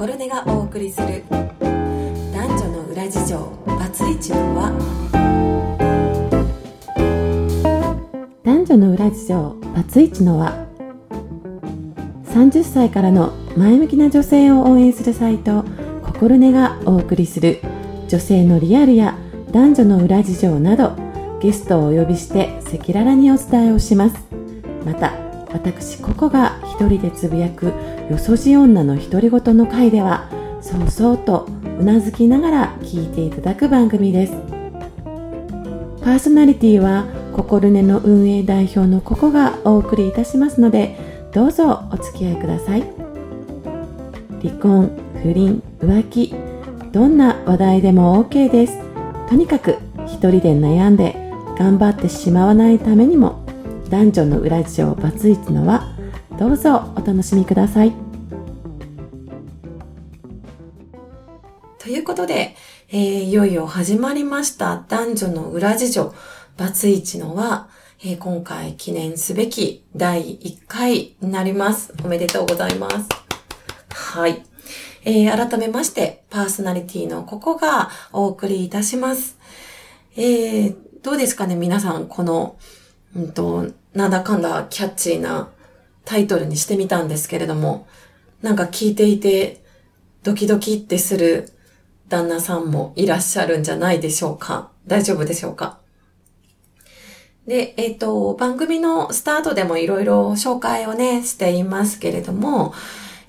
心根がお送りする。男女の裏事情。バツイチの輪。男女の裏事情。バツイチの輪。30歳からの前向きな女性を応援するサイト。心根がお送りする。女性のリアルや男女の裏事情など。ゲストをお呼びして赤裸々にお伝えをします。また私ココが一人でつぶやくよそじ女の独り言の回ではそうそうとうなずきながら聞いていただく番組です。パーソナリティは心根の運営代表のココがお送りいたしますのでどうぞお付き合いください。離婚不倫浮気どんな話題でも OK です。とにかく一人で悩んで頑張ってしまわないためにも男女の裏事情バツイチのはどうぞお楽しみくださいということで、えー、いよいよ始まりました男女の裏事情バツイチのは、えー、今回記念すべき第1回になります。おめでとうございます。はい。えー、改めまして、パーソナリティのここがお送りいたします。えー、どうですかね皆さん、この、うんと、なんだかんだキャッチーなタイトルにしてみたんですけれども、なんか聞いていてドキドキってする旦那さんもいらっしゃるんじゃないでしょうか。大丈夫でしょうか？で、えっ、ー、と、番組のスタートでもいろいろ紹介をね、していますけれども、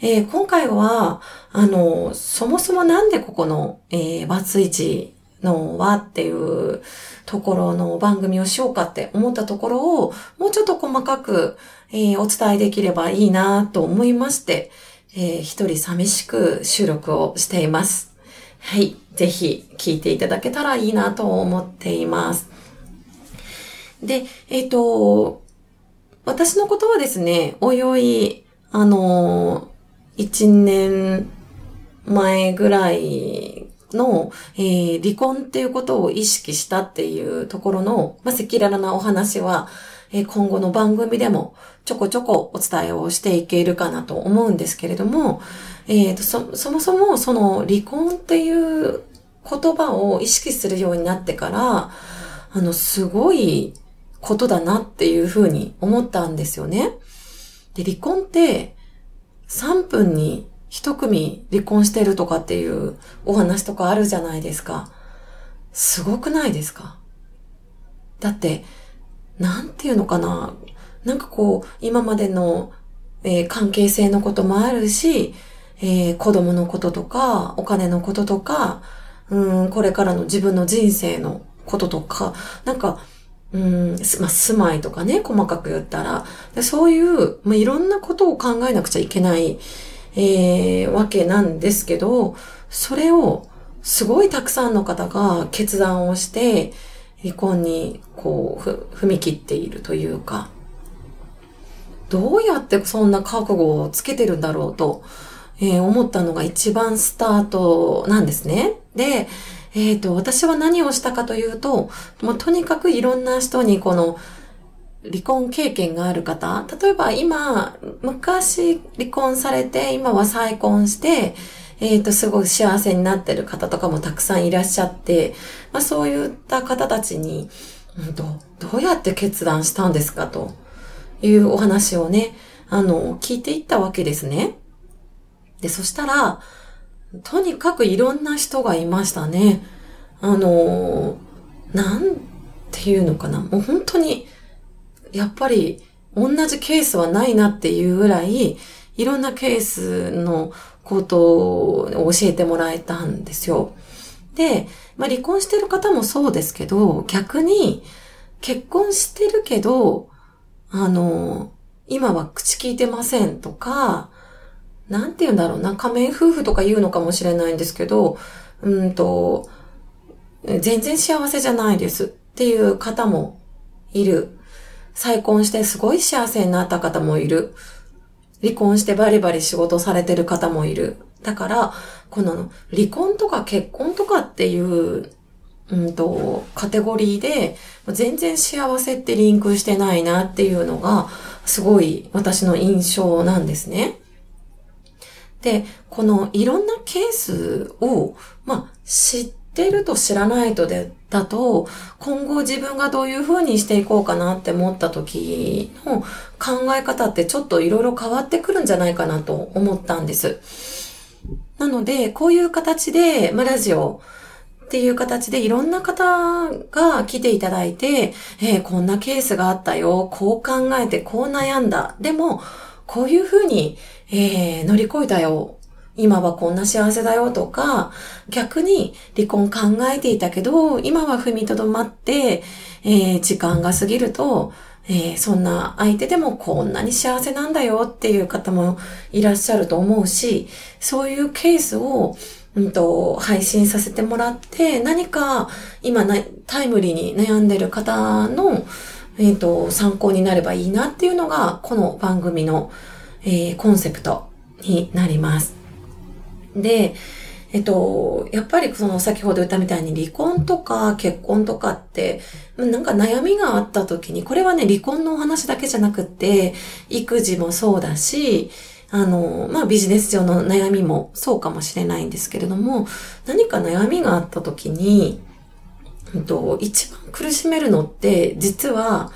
えー、今回は、あの、そもそもなんでここの、えー、バツイチのはっていうところの番組をしようかって思ったところを、もうちょっと細かく、えー、お伝えできればいいなと思いまして、えー、一人寂しく収録をしています。はい。ぜひ聞いていただけたらいいなと思っています。で、えっ、ー、と、私のことはですね、おいおい、あの、一年前ぐらいの、えー、離婚っていうことを意識したっていうところの、まあ、赤裸々なお話は、えー、今後の番組でもちょこちょこお伝えをしていけるかなと思うんですけれども、えーと、そ、そもそもその離婚っていう言葉を意識するようになってから、あの、すごいことだなっていうふうに思ったんですよね。で、離婚って3分に1組離婚してるとかっていうお話とかあるじゃないですか。すごくないですか？だって、なんていうのかな？なんかこう、今までの、えー、関係性のこともあるし、えー、子供のこととか、お金のこととか、うん、これからの自分の人生のこととか、なんか、うん、まあ、住まいとかね、細かく言ったら、そういう、まあ、いろんなことを考えなくちゃいけない、えー、わけなんですけど、それを、すごいたくさんの方が決断をして、離婚に、こう、踏み切っているというか、どうやってそんな覚悟をつけてるんだろうと、えー、思ったのが一番スタートなんですね。で、えっ、ー、と、私は何をしたかというと、もうとにかくいろんな人にこの、離婚経験がある方、例えば今、昔離婚されて、今は再婚して、えっ、ー、と、すごい幸せになってる方とかもたくさんいらっしゃって、まあそういった方たちに、うんどどうやって決断したんですかというお話をね、あの、聞いていったわけですね。で、そしたら、とにかくいろんな人がいましたね。あの、なんていうのかな。もう本当に、やっぱり同じケースはないなっていうぐらい、いろんなケースのことを教えてもらえたんですよ。で、まあ、離婚してる方もそうですけど、逆に結婚してるけど、あの、今は口聞いてませんとか、なんて言うんだろうな、仮面夫婦とか言うのかもしれないんですけど、うんと、全然幸せじゃないですっていう方もいる。再婚してすごい幸せになった方もいる。離婚してバリバリ仕事されてる方もいる。だから、この離婚とか結婚とかっていう、うんと、カテゴリーで、全然幸せってリンクしてないなっていうのが、すごい私の印象なんですね。で、このいろんなケースを、まあ、知ってると知らないとで、だと、今後自分がどういう風にしていこうかなって思った時の考え方ってちょっといろいろ変わってくるんじゃないかなと思ったんです。なので、こういう形で、まあ、ラジオっていう形でいろんな方が来ていただいて、えー、こんなケースがあったよ、こう考えてこう悩んだ。でも、こういう風に、えー、乗り越えたよ。今はこんな幸せだよとか、逆に離婚考えていたけど、今は踏みとどまって、えー、時間が過ぎると、えー、そんな相手でもこんなに幸せなんだよっていう方もいらっしゃると思うし、そういうケースを、うんと、配信させてもらって、何か今なタイムリーに悩んでる方の、えっ、ー、と、参考になればいいなっていうのが、この番組の、えー、コンセプトになります。で、えっと、やっぱりその先ほど言ったみたいに離婚とか結婚とかって、なんか悩みがあった時に、これはね、離婚のお話だけじゃなくて、育児もそうだし、あの、まあ、ビジネス上の悩みもそうかもしれないんですけれども、何か悩みがあった時に、うんと、一番苦しめるのって、実は、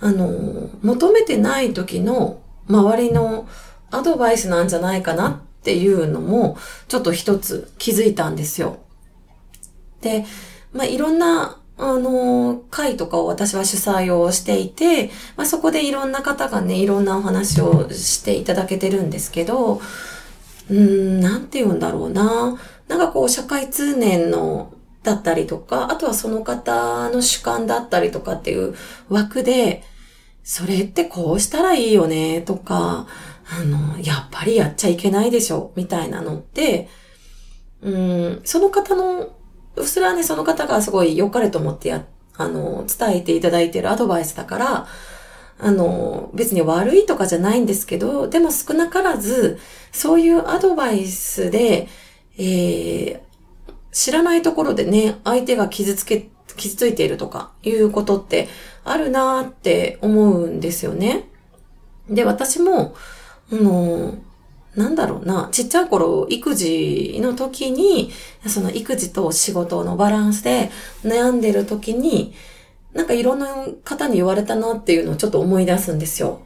あの、求めてない時の周りのアドバイスなんじゃないかなっていうのも、ちょっと一つ気づいたんですよ。で、まあ、いろんな、あの、会とかを私は主催をしていて、まあ、そこでいろんな方がね、いろんなお話をしていただけてるんですけど、うーん、なんて言うんだろうな。なんかこう、社会通念の、だったりとか、あとはその方の主観だったりとかっていう枠で、それってこうしたらいいよね、とか、あの、やっぱりやっちゃいけないでしょ、みたいなのって、うん、その方の、それはね、その方がすごい良かれと思ってや、あの、伝えていただいているアドバイスだから、あの、別に悪いとかじゃないんですけど、でも少なからず、そういうアドバイスで、えー、知らないところでね、相手が傷つけ、傷ついているとかいうことってあるなーって思うんですよね。で、私も、あの、なんだろうな、ちっちゃい頃、育児の時に、その育児と仕事のバランスで悩んでる時に、なんかいろんな方に言われたなっていうのをちょっと思い出すんですよ。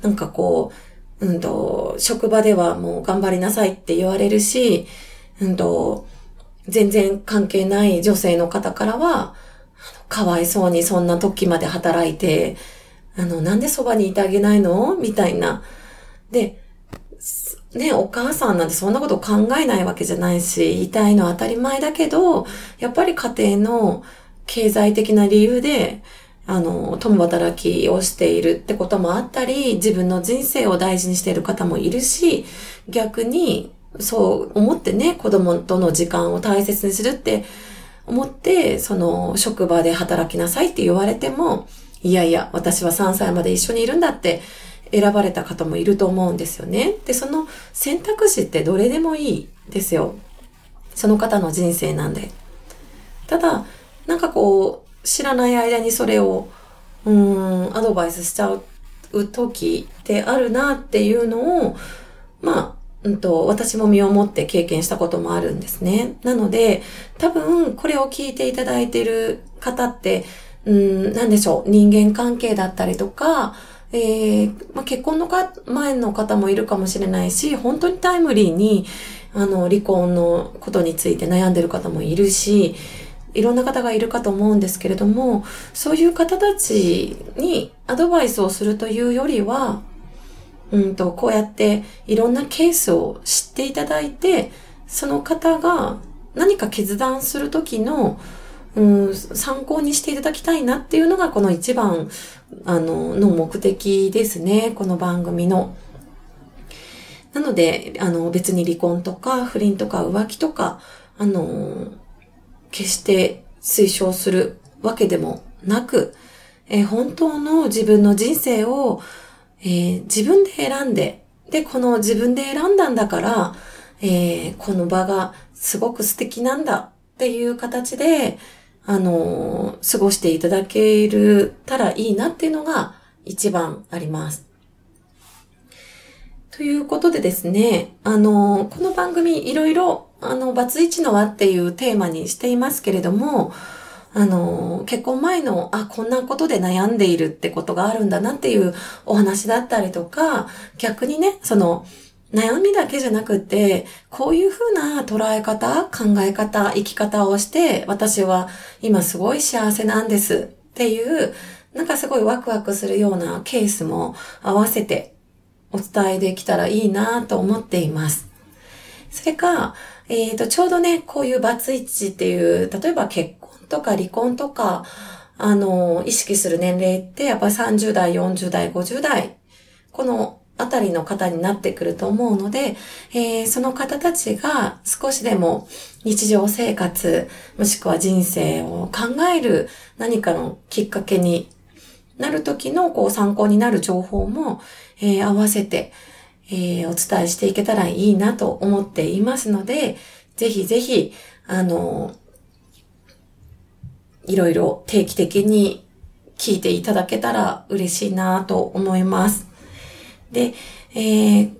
なんかこう、うんと、職場ではもう頑張りなさいって言われるし、うんと、全然関係ない女性の方からは、かわいそうにそんな時まで働いて、あの、なんでそばにいてあげないの？みたいな。で、ね、お母さんなんてそんなこと考えないわけじゃないし、言いたいのは当たり前だけど、やっぱり家庭の経済的な理由で、あの、共働きをしているってこともあったり、自分の人生を大事にしている方もいるし、逆に、そう思ってね、子供との時間を大切にするって思って、その、職場で働きなさいって言われても、いやいや、私は3歳まで一緒にいるんだって選ばれた方もいると思うんですよね。で、その選択肢ってどれでもいいですよ。その方の人生なんで。ただ、なんかこう、知らない間にそれを、うん、アドバイスしちゃう時ってあるなっていうのを、まあ、うんと、私も身をもって経験したこともあるんですね。なので、多分、これを聞いていただいている方って、うん、なんでしょう、人間関係だったりとか、えー、まあ、結婚のか前の方もいるかもしれないし、本当にタイムリーに、あの、離婚のことについて悩んでる方もいるし、いろんな方がいるかと思うんですけれども、そういう方たちにアドバイスをするというよりは、うんと、こうやっていろんなケースを知っていただいて、その方が何か決断するときの、うん、参考にしていただきたいなっていうのがこの一番、あの、の目的ですね。この番組の。なので、あの、別に離婚とか不倫とか浮気とか、あの、決して推奨するわけでもなく、え、本当の自分の人生を、えー、自分で選んで、で、この自分で選んだんだから、えー、この場がすごく素敵なんだっていう形で、あの、過ごしていただけるたらいいなっていうのが一番あります。ということでですね、あの、この番組いろいろ、あの、バツイチの輪っていうテーマにしていますけれども、あの、結婚前の、あ、こんなことで悩んでいるってことがあるんだなっていうお話だったりとか、逆にね、その、悩みだけじゃなくて、こういうふうな捉え方、考え方、生き方をして、私は今すごい幸せなんですっていう、なんかすごいワクワクするようなケースも合わせてお伝えできたらいいなと思っています。それか、えっ、ー、と、ちょうどね、こういうバツイチっていう、例えば結婚とか離婚とか、あの、意識する年齢ってやっぱり30代、40代、50代、このあたりの方になってくると思うので、えー、その方たちが少しでも日常生活、もしくは人生を考える何かのきっかけになる時のこう参考になる情報も、えー、合わせて、えー、お伝えしていけたらいいなと思っていますので、ぜひぜひ、あの、いろいろ定期的に聞いていただけたら嬉しいなと思います。で、えー、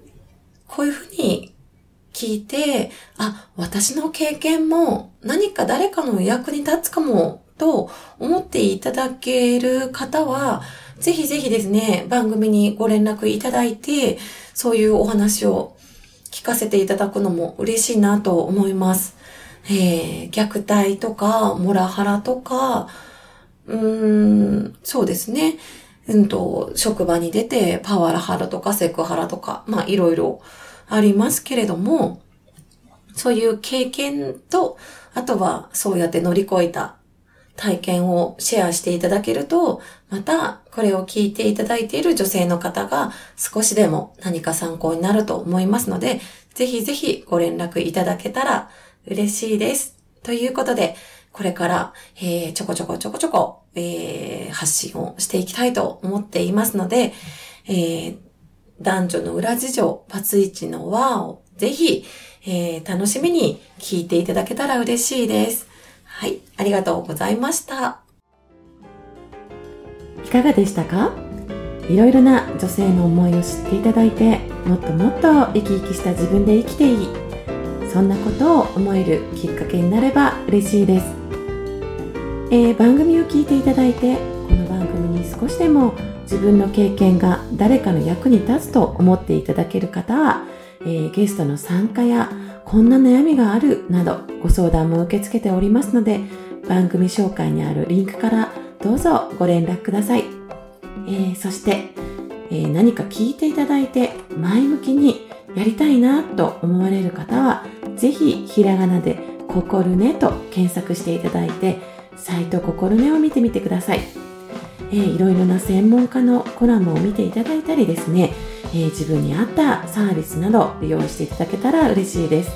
こういうふうに聞いて、あ、私の経験も何か誰かの役に立つかもと思っていただける方は、ぜひぜひですね、番組にご連絡いただいて、そういうお話を聞かせていただくのも嬉しいなと思います。えー、虐待とか、モラハラとか、うーん、そうですね。うんと、職場に出てパワハラとかセクハラとか、まあいろいろありますけれども、そういう経験と、あとはそうやって乗り越えた体験をシェアしていただけると、またこれを聞いていただいている女性の方が少しでも何か参考になると思いますので、ぜひぜひご連絡いただけたら嬉しいです。ということで、これから、えー、ちょこちょこちょこちょこ、えー、発信をしていきたいと思っていますので、えー、男女の裏事情、パツイチの輪をぜひ、えー、楽しみに聞いていただけたら嬉しいです。はい、ありがとうございました。いかがでしたか？いろいろな女性の思いを知っていただいて、もっともっと生き生きした自分で生きていい。そんなことを思えるきっかけになれば嬉しいです。えー、番組を聞いていただいて、この番組に少しでも自分の経験が誰かの役に立つと思っていただける方は、えー、ゲストの参加やこんな悩みがあるなどご相談も受け付けておりますので番組紹介にあるリンクからどうぞご連絡ください、えー、そして、えー、何か聞いていただいて前向きにやりたいなと思われる方はぜひひらがなで「ここるね」と検索していただいてサイト「ここるね」を見てみてください、えー、いろいろな専門家のコラムを見ていただいたりですねえー、自分に合ったサービスなど利用していただけたら嬉しいです。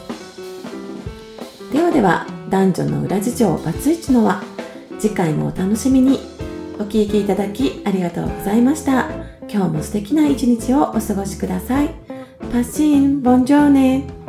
ではでは男女の裏事情バツイチの輪次回もお楽しみに。お聴きいただきありがとうございました。今日も素敵な一日をお過ごしください。パッシンボンジョーネ。